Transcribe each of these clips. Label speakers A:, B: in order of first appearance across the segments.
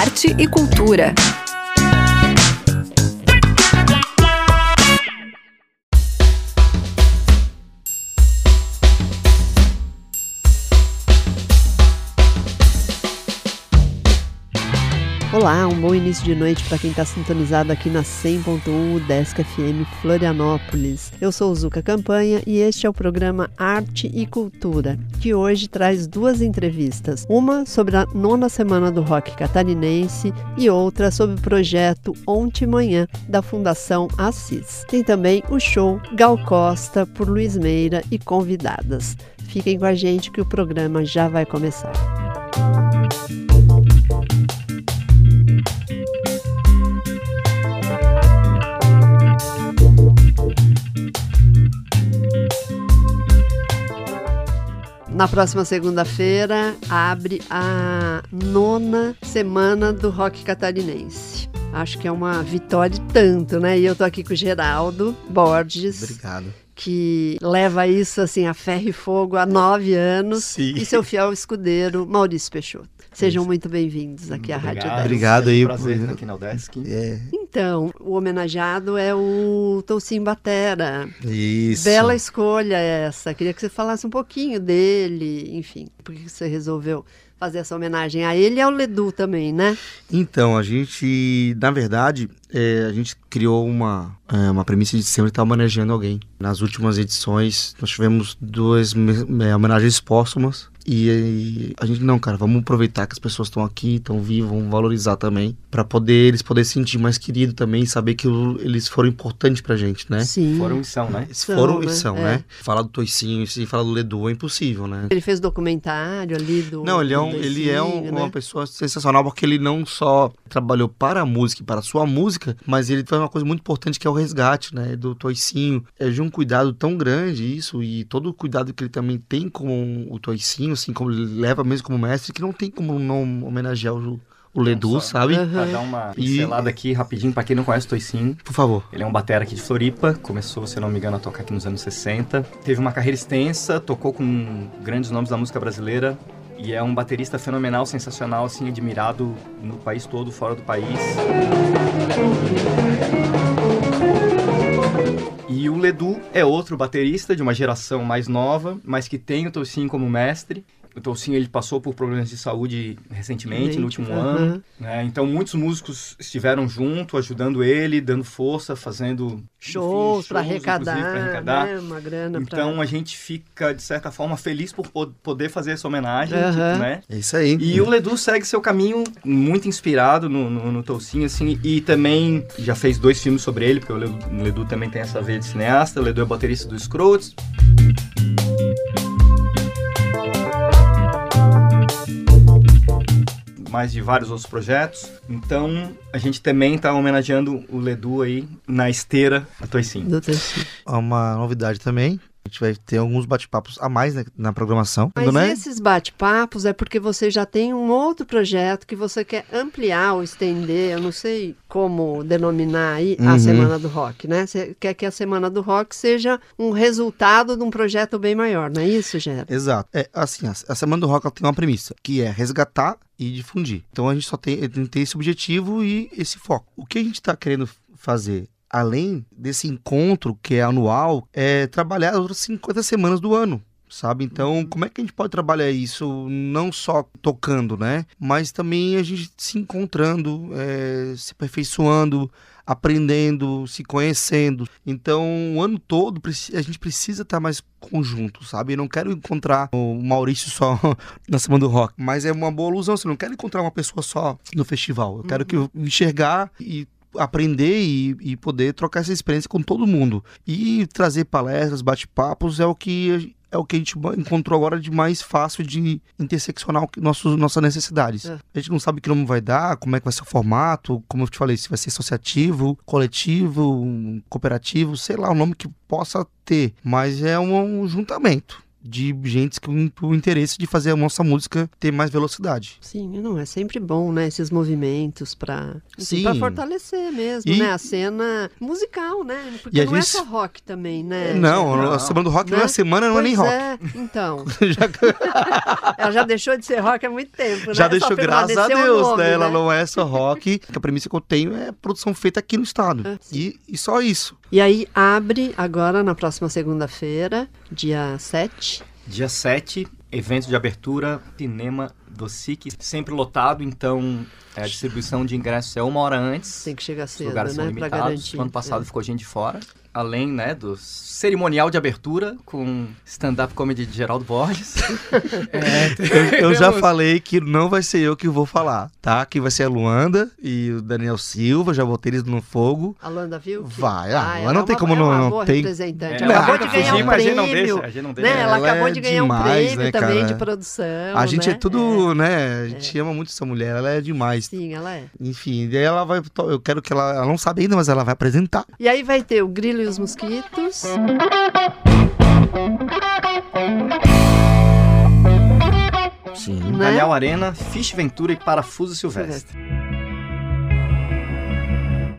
A: arte e cultura.
B: Olá, um bom início de noite para quem está sintonizado aqui na 100.1 Desk FM Florianópolis. Eu sou Zuka Campanha e este é o programa Arte e Cultura, que hoje traz duas entrevistas, uma sobre a nona semana do rock catarinense e outra sobre o projeto Ontem Manhã da Fundação Assis. Tem também o show Gal Costa por Luiz Meira e convidadas. Fiquem com a gente que o programa já vai começar. Na próxima segunda-feira abre a nona semana do rock catarinense. Acho que é uma vitória tanto, né? E eu tô aqui com o Geraldo Borges.
C: Obrigado.
B: Que leva isso assim a ferro e fogo há nove anos.
C: Sim.
B: E seu fiel escudeiro, Maurício Peixoto. Sejam muito bem-vindos aqui à Rádio 10.
C: Obrigado aí.
D: É um prazer estar aqui na Desk.
C: É,
B: Então, o homenageado é o Toucinho Batera.
C: isso.
B: Bela escolha essa. Queria que você falasse um pouquinho dele, enfim, por que você resolveu fazer essa homenagem a ele e ao Ledu também, né?
C: Então, a gente, na verdade, é, a gente criou uma, é, uma premissa de sempre estar homenageando alguém. Nas últimas edições, nós tivemos duas me- é, homenagens póstumas. E, aí, a gente, não, cara, vamos aproveitar que as pessoas estão aqui, estão vivas, vamos valorizar também. Pra poder eles poderem se sentir mais querido também e saber que o- eles foram importantes pra gente, né?
B: Sim.
D: Foram e são, né?
B: São,
C: foram
B: né?
C: e são,
B: É.
C: né? Falar do Toicinho e falar do Ledu é impossível, né?
B: Ele fez documentário ali do.
C: Não, ele é, um, ele é um-
B: Doicinho,
C: uma
B: né?
C: pessoa sensacional porque ele não só trabalhou para a música e para a sua música, mas ele faz uma coisa muito importante que é o resgate, né? Do Toicinho. É de um cuidado tão grande isso e todo o cuidado que ele também tem com o Toicinho, assim, como ele leva mesmo como mestre, que não tem como não homenagear o, o Ledu, sabe?
B: Aham.
D: Pra dar uma
C: E-
D: pincelada aqui rapidinho, pra quem não conhece o Toicinho.
C: Por favor.
D: Ele é um batera aqui de Floripa, começou, se não me engano, a tocar aqui nos anos 60. Teve uma carreira extensa, tocou com grandes nomes da música brasileira. E é um baterista fenomenal, sensacional, assim, admirado no país todo, fora do país. E o Ledu é outro baterista de uma geração mais nova, mas que tem o Tocinho como mestre. O Tocinho ele passou por problemas de saúde recentemente, no último
B: Aham.
D: ano. né? Então muitos músicos estiveram junto, ajudando ele, dando força, fazendo
B: Shows para arrecadar,
D: inclusive, pra arrecadar.
B: né? Uma grana
D: Então a gente fica, de certa forma, feliz por po- poder fazer essa homenagem,
B: Aham.
D: né?
C: É isso aí.
D: E o Ledu segue seu caminho muito inspirado no, no, no Toucinho, assim, e também já fez dois filmes sobre ele, porque o Ledu, o Ledu também tem essa veia de cineasta, o Ledu é baterista do Scroats. Mais de vários outros projetos. Então, a gente também tá homenageando o Ledu aí na esteira do Toicinho.
B: do Toucinho.
C: É uma novidade também. A gente vai ter alguns bate-papos a mais né, na programação.
B: Mas
C: né?
B: esses bate-papos é porque você já tem um outro projeto que você quer ampliar ou estender, eu não sei como denominar aí a
C: Uhum.
B: Semana do Rock, né? Você quer que a Semana do Rock seja um resultado de um projeto bem maior, não é isso, Gera?
C: Exato. É assim, a, a Semana do Rock tem uma premissa, que é resgatar e difundir. Então a gente só tem, tem esse objetivo e esse foco. O que a gente está querendo fazer, além desse encontro que é anual, é trabalhar as outras 50 semanas do ano. Sabe? Então, como é que a gente pode trabalhar isso não só tocando, né? Mas também a gente se encontrando, é, se aperfeiçoando, aprendendo, se conhecendo. Então, o ano todo a gente precisa estar mais conjunto, sabe? Eu não quero encontrar o Maurício só na Semana do Rock, mas é uma boa ilusão. Você não quer encontrar uma pessoa só no festival. Eu quero que eu enxergar e aprender e, e poder trocar essa experiência com todo mundo. E trazer palestras, bate-papos é o que é o que a gente encontrou agora de mais fácil de interseccionar nossos, nossas necessidades.
B: É.
C: A gente não sabe que nome vai dar, como é que vai ser o formato, como eu te falei, se vai ser associativo, coletivo, cooperativo, sei lá, o nome que possa ter. Mas é um, um juntamento. De gente com o interesse de fazer a nossa música ter mais velocidade.
B: Sim, não, é sempre bom, né? Esses movimentos pra,
C: Sim.
B: pra fortalecer mesmo,
C: E-
B: né? A cena musical, né? Porque
C: E
B: não é
C: gente-
B: só rock também, né?
C: não,
D: Não.
C: a semana do rock não
B: Né?
C: é semana, não é nem
B: Pois
C: rock.
B: é, então.
C: Já,
B: Ela já deixou de ser rock há muito tempo, né?
C: já deixou, graças a Deus,
B: nome,
C: né? Ela não é só rock. A premissa que eu tenho é produção feita aqui no estado.
B: Ah,
C: e, e só isso.
B: E aí abre agora na próxima segunda-feira, dia 7.
D: Dia 7, evento de abertura, cinema do SIC, sempre lotado, então é, a distribuição de ingressos é uma hora antes.
B: Tem que chegar
D: Os
B: cedo,
D: lugares são
B: né? Pra
D: limitados. ano passado
B: É.
D: ficou gente de fora. Além, né, do cerimonial de abertura com stand-up comedy de Geraldo Borges. É,
C: Eu já
D: teremos-
C: falei que não vai ser eu que vou falar, tá? Que vai ser a Luanda e o Daniel Silva, já botei eles no fogo.
B: A Luanda viu? que-
C: Vai, ah,
B: ela
C: mas não
B: é
C: tem
B: uma-
C: como
B: é
C: não- não
B: boa
C: tem-
B: representante.
D: É,
B: Ela
C: ela
B: acabou de ganhar um
D: mas a gente não
B: prêmio.
D: deixa, a gente não
B: né?
D: deixa.
B: Ela,
C: Ela
B: acabou
C: é
B: de ganhar um prêmio
C: né,
B: também
C: cara?
B: de produção.
C: A gente
B: né?
C: é tudo, né? A gente ama muito essa mulher, ela é demais.
B: Sim, ela é.
C: Enfim, daí ela vai. Eu quero que ela. Ela não sabe ainda, mas ela vai apresentar.
B: E aí vai ter o Grilo e os Mosquitos.
C: Sim.
B: né?
D: Daniel Arena, Fish Ventura e Parafuso Silvestre.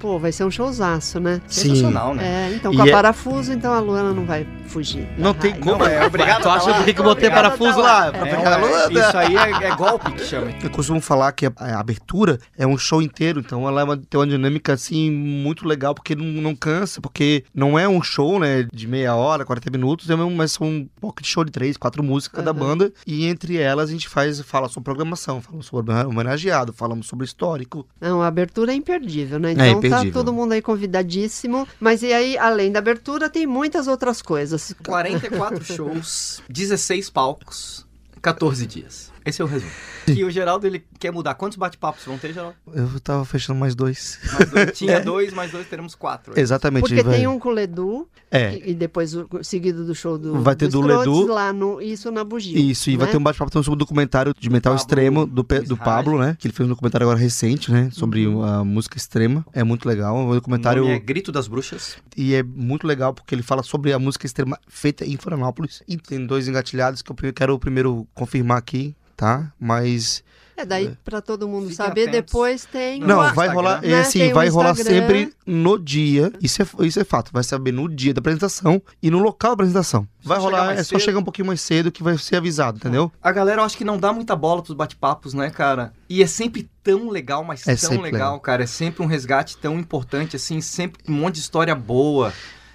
B: Pô, vai ser um showzaço, né?
C: Sim.
D: Sensacional, né?
B: É, então
C: E
B: com a
C: é-
B: parafuso, então a Luana não vai fugir.
C: Não tem como.
D: Não, é obrigado
C: Tu acha
D: tá lá.
C: que eu botei
B: Obrigado a
C: parafuso
B: tá lá.
C: lá? Pra
D: É,
C: pegar a Luanda?
D: isso aí é, é golpe que chama.
C: Eu costumo falar que a, a abertura é um show inteiro, então ela é uma- tem uma dinâmica assim muito legal, porque não, não cansa, porque não é um show, né, de meia hora, 40 minutos, é mesmo, mas são um pouco de show de três, quatro músicas cada
B: Aham.
C: banda, e entre elas a gente faz, fala sobre programação, falamos sobre homenageado, falamos sobre histórico.
B: Não, a abertura é imperdível, né? Então tá
C: imperdível.
B: Todo mundo aí convidadíssimo. Mas e aí, além da abertura, tem muitas outras coisas.
D: 44 shows, 16 palcos, 14 dias. Esse é o resumo. E o Geraldo, ele quer mudar. Quantos bate-papos vão ter, Geraldo?
C: Eu tava fechando mais dois.
D: Mais dois. Tinha dois, mais dois, teremos quatro.
C: Exatamente.
B: Porque
C: vai-
B: tem um com o Ledu,
C: É,
B: e, e depois o seguido do show do
C: Vai ter do
B: Scrotes
C: Ledu.
B: lá no Isso na Bugio.
C: Isso, e vai
B: né?
C: ter um bate-papo também sobre o documentário de metal
D: Pablo
C: extremo do, Pe- do
D: Misraj.
C: Pablo, né? Que ele fez um documentário agora recente, né? Sobre
B: Uhum.
C: a música extrema. É muito legal. Um
D: O
C: documentário.
D: nome é Grito das Bruxas.
C: E é muito legal porque ele fala sobre a música extrema feita em Florianópolis. E tem dois engatilhados que eu quero primeiro confirmar aqui, tá? Mas.
B: É daí pra todo mundo
D: Fiquem
B: saber,
D: atentos.
B: depois tem
C: Não,
B: uma-
C: vai rolar.
B: né?
C: É assim,
B: o
C: vai rolar sempre no dia. Isso é, isso é fato. Vai saber no dia da apresentação e no local da apresentação. Vai
D: chegar
C: rolar, é só chegar um pouquinho mais cedo que vai ser avisado, entendeu?
D: A galera, eu acho que não dá muita bola pros bate-papos, né, cara? E é sempre tão legal, mas
C: É
D: tão legal,
C: legal.
D: cara. É sempre um resgate tão importante, assim, sempre um monte de história boa.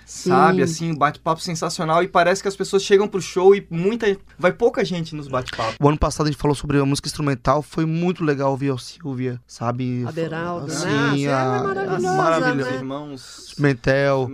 B: Sim.
D: Sabe, assim, um bate-papo sensacional e parece que as pessoas chegam pro show e muita. Vai pouca gente nos bate-papos.
C: O ano passado a gente falou sobre a música instrumental, foi muito legal ouvir a Silvia, sabe?
B: A Beraldo, né?
C: Assim,
B: A Silvia é
C: a-
B: maravilhosa, né?
D: irmãos.
C: Mentel.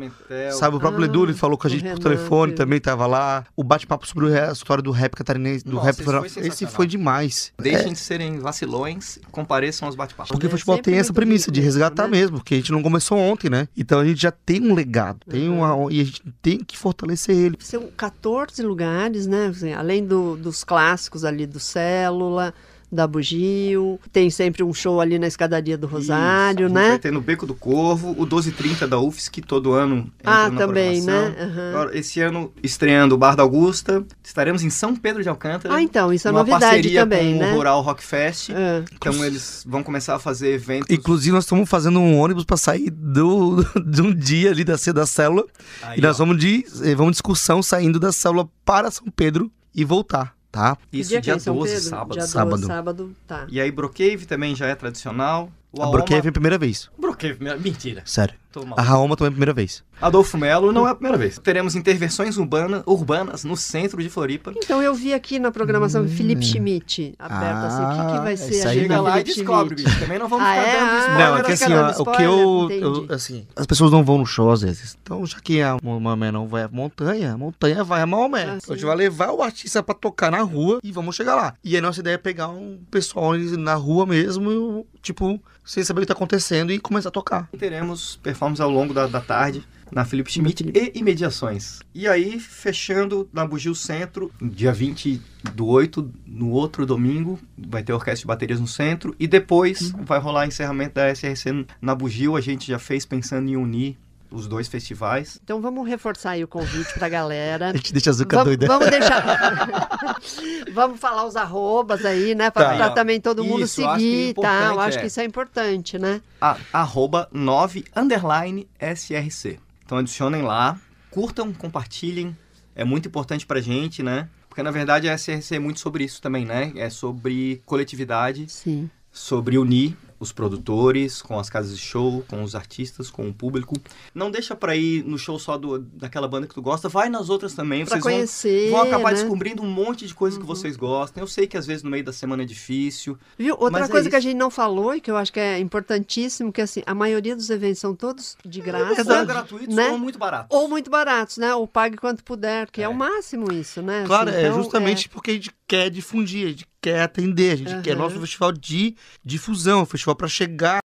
C: Sabe, o próprio
B: Ah,
C: Ledu ele falou com a gente por telefone, também tava lá. O bate-papo sobre a história do rap catarinense, do
D: Nossa,
C: rap
D: esse foi
C: Esse foi demais.
D: Deixem
C: É,
D: de serem vacilões, compareçam aos bate-papos.
C: porque o
B: É
C: futebol tem essa premissa de
B: rico isso,
C: resgatar
B: né?
C: mesmo, porque a gente não começou ontem, né? Então a gente já tem um legado, tem
B: Uhum.
C: E a gente tem que fortalecer ele.
B: São 14 lugares, né? Assim, além do- dos clássicos ali do Célula, da Bugio. Tem sempre um show ali na escadaria do Rosário,
D: Isso, a gente
B: né?
D: Vai ter no Beco do Corvo, o 1230 da UFS, que todo ano entra
B: Ah,
D: na
B: também, né? Aham.
D: Agora, esse ano, estreando o Bar da Augusta, estaremos em São Pedro de Alcântara.
B: Ah, então, isso é
D: uma
B: novidade
D: parceria
B: também,
D: com
B: né?
D: o Rural Rock Fest.
B: É.
D: Então eles vão começar a fazer eventos.
C: Inclusive, nós estamos fazendo um ônibus para sair do, de um dia ali da, da célula.
D: Aí,
C: e nós
D: ó,
C: vamos de, eh, vamos de excursão saindo da célula para São Pedro e voltar, tá?
B: Que
D: Isso
B: dia é
D: dia
B: em São
D: 12,
B: Pedro?
D: sábado.
B: Dia 12,
C: Sábado.
B: sábado, tá.
D: E aí Brocave também já é tradicional. O
C: A
D: Aoma-
C: Broqueve é a primeira vez.
D: Brocave, mentira.
C: Sério.
D: Tô
C: A. Raoma também é a primeira vez.
D: Adolfo Melo não é a primeira vez. Teremos intervenções urbana, urbanas no centro de Floripa.
B: Então eu vi aqui na programação Felipe Schmidt, aberto assim. O que, que vai
C: Hum. Ah,
B: ser
C: isso
B: a
D: Chega lá e descobre,
B: Schmidt?
D: bicho. Também não vamos
B: Ah,
D: ficar
B: é?
D: dando
B: Ah,
D: spoiler.
C: Não, é que assim, ó, o que eu, eu- assim, as pessoas não vão no show às vezes. Então, já que a Maomé não vai à montanha, a montanha vai a Maomé.
B: Ah,
C: então, a gente vai levar o artista pra tocar na rua e vamos chegar lá. E a nossa ideia é pegar um pessoal na rua mesmo, tipo, sem saber o que tá acontecendo e começar a tocar.
D: Teremos performances ao longo da, da tarde na Felipe Schmidt e imediações. E aí, fechando na Bugio Centro, dia 20 do 8, no outro domingo, vai ter orquestra de baterias no centro. E depois vai rolar encerramento da SRC na Bugio. A gente já fez pensando em unir os dois festivais.
B: Então vamos reforçar aí o convite pra galera.
C: A gente deixa a Zuca
B: Vamos,
C: doida.
B: vamos deixar. vamos falar os arrobas aí, né? Pra,
D: Tá.
B: também todo mundo
D: Isso, eu acho
B: seguir, tá? Eu acho
D: é-
B: que isso é importante, né?
D: a, arroba 9 underline SRC. Então adicionem lá, curtam, compartilhem. É muito importante pra gente, né? Porque na verdade a SRC é muito sobre isso também, né? É sobre coletividade,
B: Sim.
D: sobre unir os produtores com as casas de show, com os artistas, com o público. Não deixa pra ir no show só do, daquela banda que tu gosta, vai nas outras também.
B: Pra
D: Vocês vão,
B: conhecer.
D: vão acabar
B: né?
D: descobrindo um monte de coisas que vocês gostam. Eu sei que às vezes no meio da semana é difícil.
B: Viu? Outra
D: é
B: coisa que a gente não falou e que eu acho que é importantíssimo, que assim, a maioria dos eventos são todos de graça.
D: São gratuitos
B: né?
D: ou muito baratos.
B: Ou muito baratos, né? Ou pague quanto puder, que é,
D: É.
B: o máximo isso, né?
C: Claro,
B: Assim,
C: é
B: então,
C: justamente porque a gente quer difundir, a gente quer atender, a gente quer
B: Aham.
C: nosso festival de difusão, um para chegar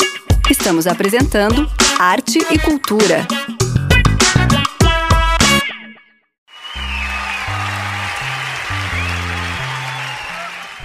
A: Estamos apresentando Arte e Cultura.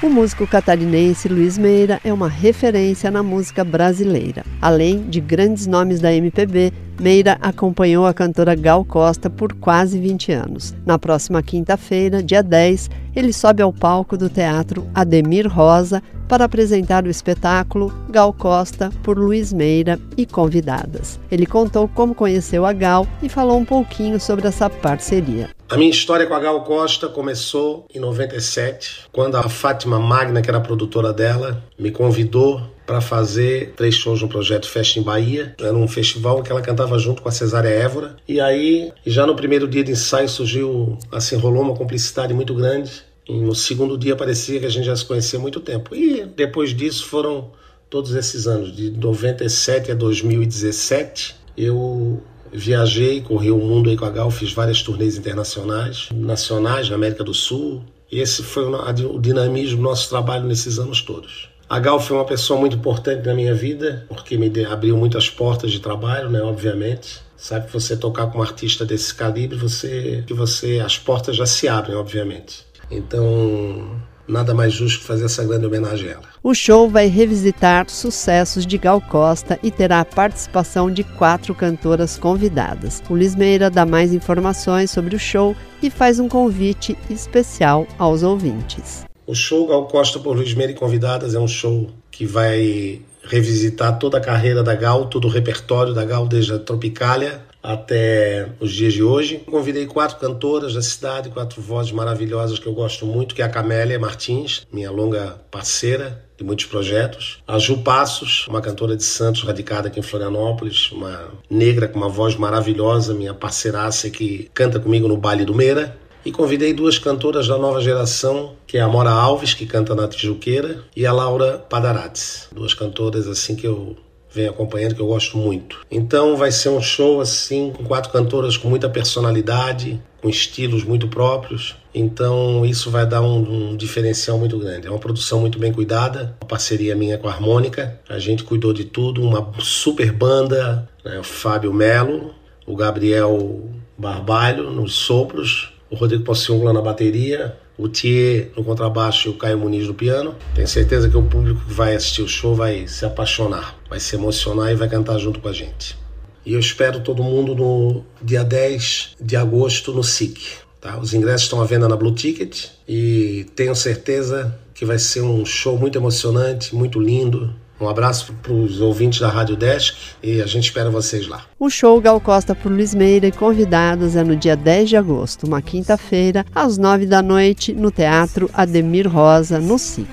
B: O músico catarinense Luiz Meira é uma referência na música brasileira. Além de grandes nomes da MPB, Meira acompanhou a cantora Gal Costa por quase 20 anos. Na próxima quinta-feira, dia 10, ele sobe ao palco do Teatro Ademir Rosa para apresentar o espetáculo Gal Costa por Luiz Meira e convidadas. Ele contou como conheceu a Gal e falou um pouquinho sobre essa parceria.
E: A minha história com a Gal Costa começou em 97, quando a Fátima Magna, que era a produtora dela, me convidou para fazer três shows no projeto Festa em Bahia. Era um festival que ela cantava junto com a Cesária Évora. E aí, já no primeiro dia de ensaio surgiu, assim, rolou uma cumplicidade muito grande. E no segundo dia parecia que a gente já se conhecia há muito tempo. E depois disso foram todos esses anos, de 97 a 2017, eu viajei, corri o mundo aí com a Gal, fiz várias turnês internacionais, nacionais na América do Sul. E esse foi o, dinamismo do nosso trabalho nesses anos todos. A Gal foi uma pessoa muito importante na minha vida, porque me abriu muitas portas de trabalho, né, obviamente. Sabe que você tocar com um artista desse calibre, você que você as portas já se abrem, obviamente. Então, nada mais justo que fazer essa grande homenagem a ela.
B: O show vai revisitar sucessos de Gal Costa e terá a participação de quatro cantoras convidadas. O Luiz Meira dá mais informações sobre o show e faz um convite especial aos ouvintes.
E: O show Gal Costa por Luiz Meira e Convidadas é um show que vai revisitar toda a carreira da Gal, todo o repertório da Gal, desde a Tropicália até os dias de hoje. Convidei quatro cantoras da cidade, quatro vozes maravilhosas que eu gosto muito, que é a Camélia Martins, minha longa parceira de muitos projetos. A Ju Passos, uma cantora de Santos, radicada aqui em Florianópolis, uma negra com uma voz maravilhosa, minha parceiraça que canta comigo no Baile do Meira. E convidei duas cantoras da nova geração, que é a Mora Alves, que canta na Tijuqueira, e a Laura Padarates. Duas cantoras assim que eu venho acompanhando, que eu gosto muito. Então vai ser um show assim, com quatro cantoras com muita personalidade, com estilos muito próprios. Então isso vai dar um, um diferencial muito grande. É uma produção muito bem cuidada, uma parceria minha com a Harmônica. A gente cuidou de tudo, uma super banda, né? o Fábio Melo, o Gabriel Barbalho nos sopros, o Rodrigo Pociungla na bateria, o Thier no contrabaixo e o Caio Muniz no piano. Tenho certeza que o público que vai assistir o show vai se apaixonar, vai se emocionar e vai cantar junto com a gente. E eu espero todo mundo no dia 10 de agosto no SIC. Tá? Os ingressos estão à venda na Blue Ticket e tenho certeza que vai ser um show muito emocionante, muito lindo. Um abraço para os ouvintes da Rádio Desk e a gente espera vocês lá.
B: O show Gal Costa por Luiz Meira e convidadas é no dia 10 de agosto, uma quinta-feira, às 9 da noite, no Teatro Ademir Rosa, no SIC.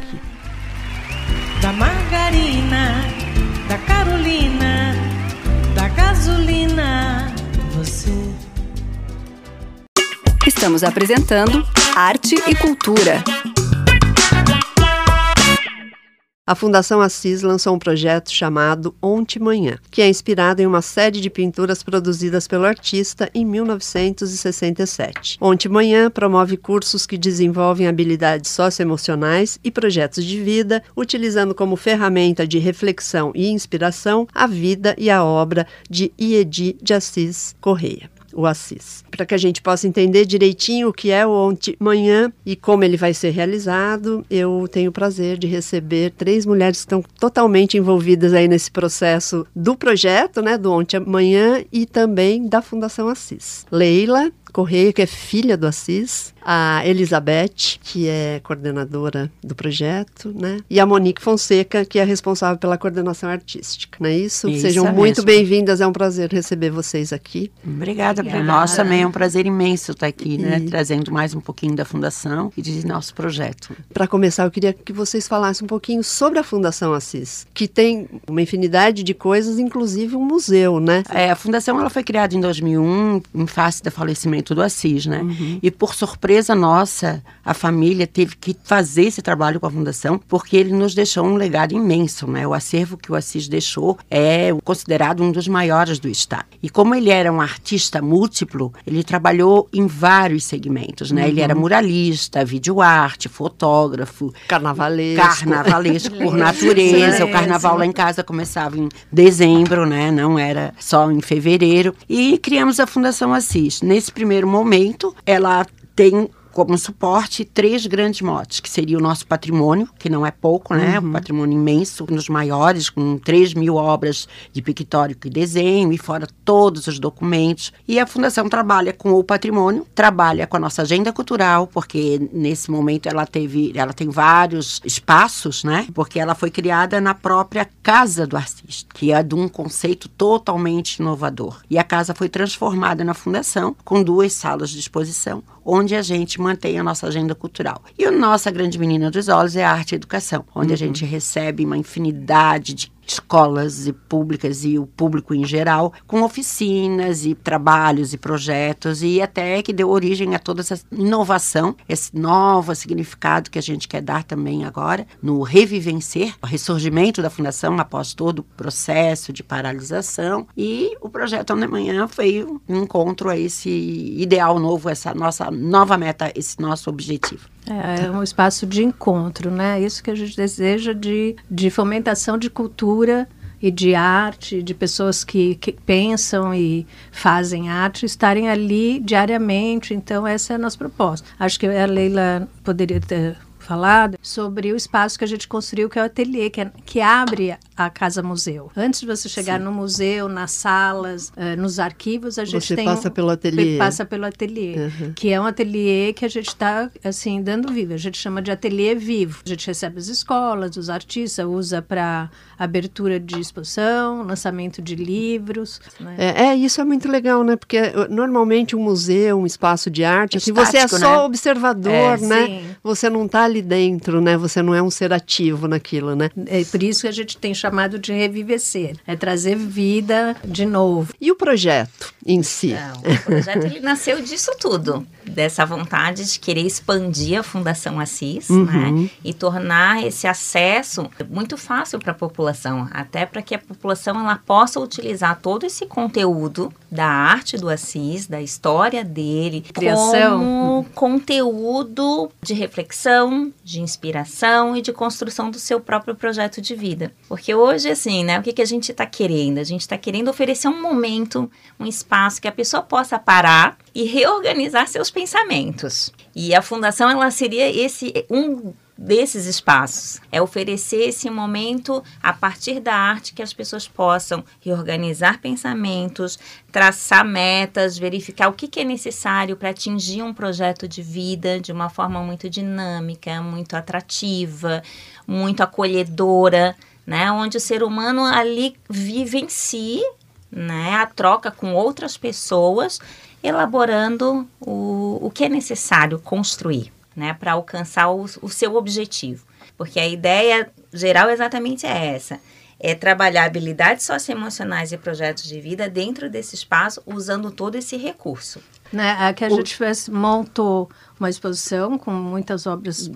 F: da margarina, da Carolina, da gasolina, você.
A: Estamos apresentando Arte e Cultura.
B: A Fundação Assis lançou um projeto chamado Ontem Manhã, que é inspirado em uma série de pinturas produzidas pelo artista em 1967. Ontem Manhã promove cursos que desenvolvem habilidades socioemocionais e projetos de vida, utilizando como ferramenta de reflexão e inspiração a vida e a obra de Iedi de Assis Correia. o Assis. Para que a gente possa entender direitinho o que é o Ontem Manhã e como ele vai ser realizado, eu tenho o prazer de receber três mulheres que estão totalmente envolvidas aí nesse processo do projeto, né, do Ontem Manhã e também da Fundação Assis. Leila Correia, que é filha do Assis, a Elizabeth, que é coordenadora do projeto, né? E a Monique Fonseca, que é responsável pela coordenação artística, não é isso?
G: Isso
B: Sejam
G: é
B: muito bem-vindas, é um prazer receber vocês aqui.
G: Obrigada,
F: Obrigada.
G: para nós também é um prazer imenso estar aqui, né,
B: E-
G: trazendo mais um pouquinho da fundação e de nosso projeto.
B: Para começar, eu queria que vocês falassem um pouquinho sobre a Fundação Assis, que tem uma infinidade de coisas, inclusive um museu, né?
G: É, a fundação ela foi criada em 2001, em face do falecimento do Assis, né? E por surpresa nossa, a família teve que fazer esse trabalho com a fundação, porque ele nos deixou um legado imenso, né? O acervo que o Assis deixou é considerado um dos maiores do estado. E como ele era um artista múltiplo, ele trabalhou em vários segmentos, né? Ele era muralista, videoarte, fotógrafo,
B: Carnavalesco.
G: carnavalesco por natureza. O carnaval lá em casa começava em dezembro, né? Não era só em fevereiro. E criamos a Fundação Assis. Nesse primeiro momento, ela tem como suporte três grandes motes, que seria o nosso patrimônio, que não é pouco, né? Um patrimônio imenso, um dos maiores, com 3 mil obras de pictórico e desenho, e fora todos os documentos. E a Fundação trabalha com o patrimônio, trabalha com a nossa agenda cultural, porque nesse momento ela teve, ela tem vários espaços, né? Porque ela foi criada na própria casa do artista, que é de um conceito totalmente inovador. E a casa foi transformada na fundação com duas salas de exposição, onde a gente mantém a nossa agenda cultural. E a nossa grande menina dos olhos é a arte e educação, onde a gente recebe uma infinidade de escolas e públicas e o público em geral, com oficinas e trabalhos e projetos e até que deu origem a toda essa inovação, esse novo significado que a gente quer dar também agora no revivencer, o ressurgimento da fundação após todo o processo de paralisação e o projeto Onde Manhã foi um encontro a esse ideal novo, essa nossa nova meta, esse nosso objetivo.
F: É, é um espaço de encontro, né? Isso que a gente deseja de, de fomentação de cultura e de arte, de pessoas que, que pensam e fazem arte, estarem ali diariamente. Então, essa é a nossa proposta. Acho que a Leila poderia ter falado sobre o espaço que a gente construiu, que é o ateliê, que, é- que abre a Casa Museu. Antes de você chegar no museu, nas salas, eh, nos arquivos, a gente
B: Você
F: tem...
B: passa pelo ateliê.
F: Passa pelo ateliê,
B: Uhum.
F: que é um ateliê que a gente está, assim, dando vivo. A gente chama de ateliê vivo. A gente recebe as escolas, os artistas, usa para abertura de exposição, lançamento de livros. Né?
B: É, é, isso é muito legal, né? Porque uh, normalmente um museu, um espaço de arte, assim, você é
G: Estático,
B: só
G: né?
B: observador,
G: É,
B: né?
F: sim.
B: Você não está ali dentro, né? Você não é um ser ativo naquilo, né?
F: É por isso que a gente tem chamado de revivecer. É trazer vida de novo.
B: E o projeto em si?
H: Então, o projeto ele nasceu disso tudo, dessa vontade de querer expandir a Fundação Assis, né, e tornar esse acesso muito fácil para a população, até para que a população ela possa utilizar todo esse conteúdo da arte do Assis, da história dele,
F: Criação.
H: como conteúdo de reflexão, de inspiração e de construção do seu próprio projeto de vida. Porque hoje, assim, né, o que, que a gente está querendo? A gente está querendo oferecer um momento, um espaço que a pessoa possa parar e reorganizar seus pensamentos. E a fundação, ela seria esse um desses espaços. É oferecer esse momento a partir da arte que as pessoas possam reorganizar pensamentos, traçar metas, verificar o que, é necessário para atingir um projeto de vida de uma forma muito dinâmica, muito atrativa, muito acolhedora, né? Onde o ser humano ali vive em si, né? A troca com outras pessoas, elaborando o, o que é necessário construir né, para alcançar o, o seu objetivo. Porque a ideia geral exatamente é essa: é trabalhar habilidades socioemocionais e projetos de vida dentro desse espaço, usando todo esse recurso.
F: Né? Aqui a gente fez, montou uma exposição com muitas obras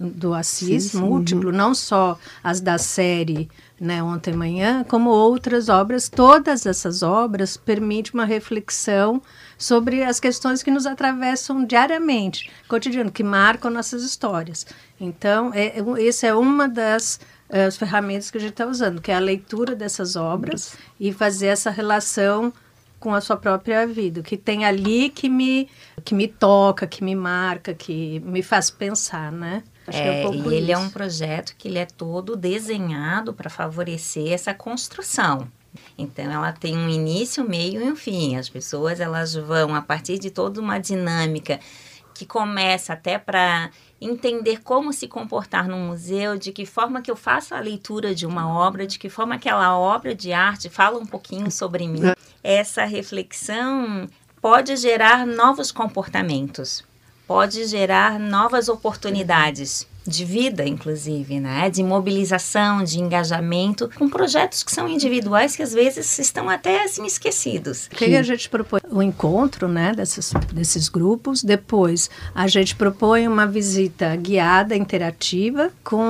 F: do Assis,
B: Sim, sim,
F: múltiplo, não só as da série né, Ontem Manhã, como outras obras. Todas essas obras permitem uma reflexão sobre as questões que nos atravessam diariamente, cotidiano, que marcam nossas histórias. Então, é, essa é uma das eh, as ferramentas que a gente está usando, que é a leitura dessas obras e fazer essa relação com a sua própria vida, o que tem ali que me que me toca, que me marca, que me faz pensar, né?
H: Acho é, é um e ele é um projeto que ele é todo desenhado para favorecer essa construção. Então ela tem um início, meio e um fim. As pessoas elas vão a partir de toda uma dinâmica que começa até para entender como se comportar no museu, de que forma que eu faço a leitura de uma obra, de que forma aquela obra de arte fala um pouquinho sobre mim. Essa reflexão pode gerar novos comportamentos, pode gerar novas oportunidades de vida, inclusive, né? De mobilização, de engajamento, com projetos que são individuais que às vezes estão até assim esquecidos.
F: O que a gente propõe? O encontro, né, desses, desses grupos. Depois, a gente propõe uma visita guiada, interativa, com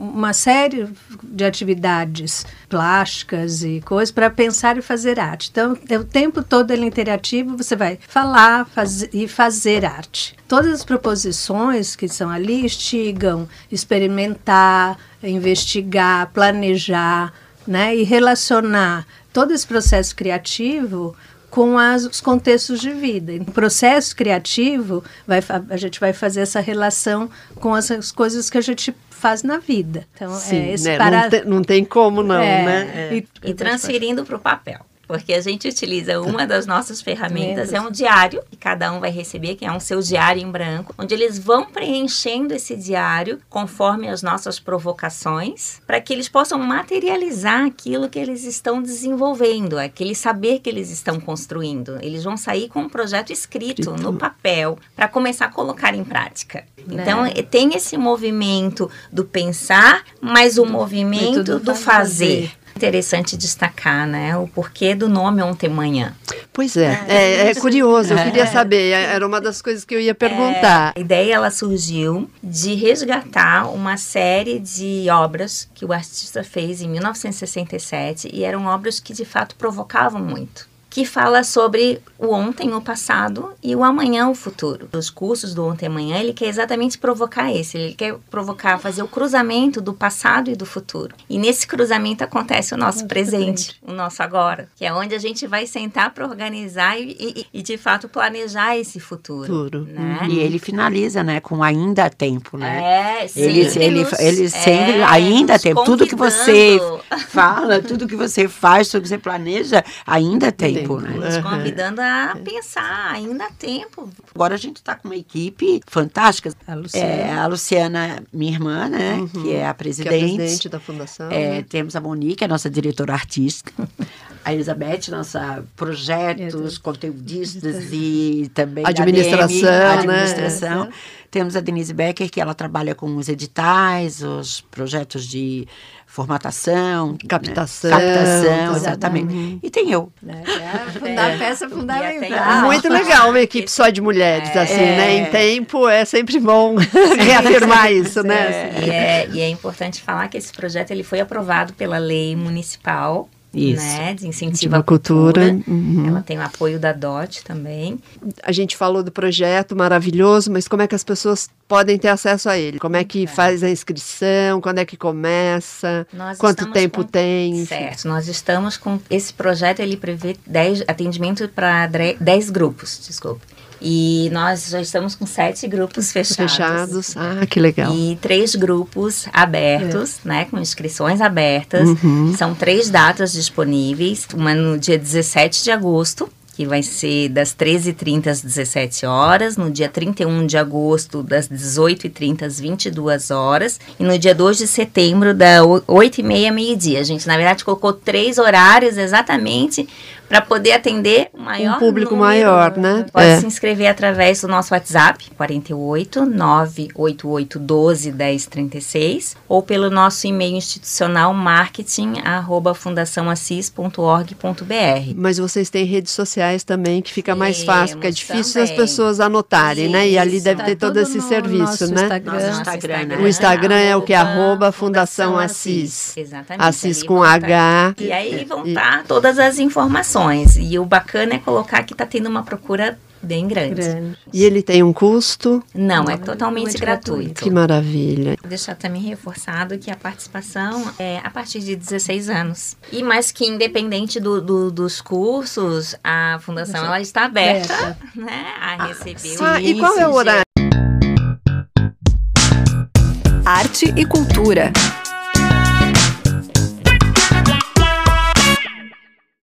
F: uma série de atividades plásticas e coisas para pensar e fazer arte. Então, é o tempo todo ele é interativo, você vai falar faz, e fazer arte. Todas as proposições que são ali instigam experimentar, investigar, planejar, né, e relacionar todo esse processo criativo com as, os contextos de vida. No processo criativo, vai, a gente vai fazer essa relação com as, as coisas que a gente faz na vida. Então,
B: Sim, é né? para... não, te, não tem como não, é, né?
H: É. E, e transferindo para o papel porque a gente utiliza uma das nossas ferramentas, é um diário, que cada um vai receber, que é um seu diário em branco, onde eles vão preenchendo esse diário conforme as nossas provocações, para que eles possam materializar aquilo que eles estão desenvolvendo, aquele saber que eles estão construindo. Eles vão sair com um projeto escrito no papel para começar a colocar em prática. Né? Então, tem esse movimento do pensar, mas o movimento do, do fazer. fazer interessante destacar, né? O porquê do nome Ontem Manhã.
B: Pois é, é, é, é curioso, eu queria saber, é, era uma das coisas que eu ia perguntar.
H: É, a ideia, ela surgiu de resgatar uma série de obras que o artista fez em 1967 e eram obras que, de fato, provocavam muito que fala sobre o ontem, o passado e o amanhã, o futuro. Os cursos do ontem e amanhã, ele quer exatamente provocar esse, ele quer provocar, fazer o cruzamento do passado e do futuro. E nesse cruzamento acontece o nosso presente, o nosso agora, que é onde a gente vai sentar para organizar e, e, e, de fato planejar esse futuro. futuro. Né?
G: E ele finaliza, né, com ainda há tempo,
H: né? É,
G: ele, ele, nos, ele sempre, é, ainda há tempo. Tudo que você fala, tudo que você faz, tudo que você planeja, ainda há tempo tempo,
H: né? Nos convidando a pensar, ainda há tempo.
G: Agora a gente está com uma equipe fantástica. A Luciana, é, a Luciana minha irmã, né? Uhum. Que é a presidente. Que é a
B: presidente da fundação.
G: É, né? Temos a Monique, a nossa diretora artística. a Elizabeth, nossa projetos, conteudistas e também
B: administração,
G: a administração. Né? Temos a Denise Becker, que ela trabalha com os editais, os projetos de formatação,
B: captação,
G: né? captação, exatamente. Uhum. E tem eu.
F: Né? É, a peça fundamental.
B: Muito legal, uma equipe só de mulheres, é, assim, né? Em tempo é sempre bom reafirmar isso, né?
H: E é, e é importante falar que esse projeto ele foi aprovado pela lei municipal isso. Né, de incentivo à cultura. cultura. Uhum. Ela tem o apoio da DOT também.
B: A gente falou do projeto maravilhoso, mas como é que as pessoas podem ter acesso a ele? Como é que é. faz a inscrição? Quando é que começa? Nós Quanto tempo
H: com...
B: tem?
H: Certo, nós estamos com esse projeto, ele prevê 10 atendimento para 10 grupos, desculpe. E nós já estamos com sete grupos fechados.
B: Fechados, ah, que legal.
H: E três grupos abertos, é. né, com inscrições abertas. Uhum. São três datas disponíveis, uma no dia 17 de agosto, que vai ser das 13h30 às 17 horas, no dia 31 de agosto, das 18h30 às 22 horas, e no dia 2 de setembro, da 8h30 meio-dia. A gente, na verdade, colocou três horários exatamente para poder atender o maior
B: um público
H: número.
B: maior, né?
H: Pode é. se inscrever através do nosso WhatsApp 48 988 12 1036 ou pelo nosso e-mail institucional marketing arroba fundaçãoassis.org.br.
B: Mas vocês têm redes sociais também que fica mais fácil, porque é difícil também. as pessoas anotarem, Isso, né? E ali deve ter todo esse serviço, né?
H: Instagram. Nosso Instagram, né?
B: O Instagram é o que? Arroba Fundação Assis.
H: Exatamente.
B: Assis com H.
H: E aí vão estar todas as informações. E o bacana é colocar que está tendo uma procura bem grande.
F: Grande.
B: E ele tem um custo?
H: Não, é totalmente
F: muito
H: gratuito.
F: gratuito.
B: Que maravilha.
H: Vou deixar também reforçado que a participação é a partir de 16 anos. E mais que independente do, do- dos cursos, a fundação ela está aberta
F: Aberta.
H: né, a receber o
B: Ah, e qual é o
H: sim,
B: horário?
A: Arte e cultura.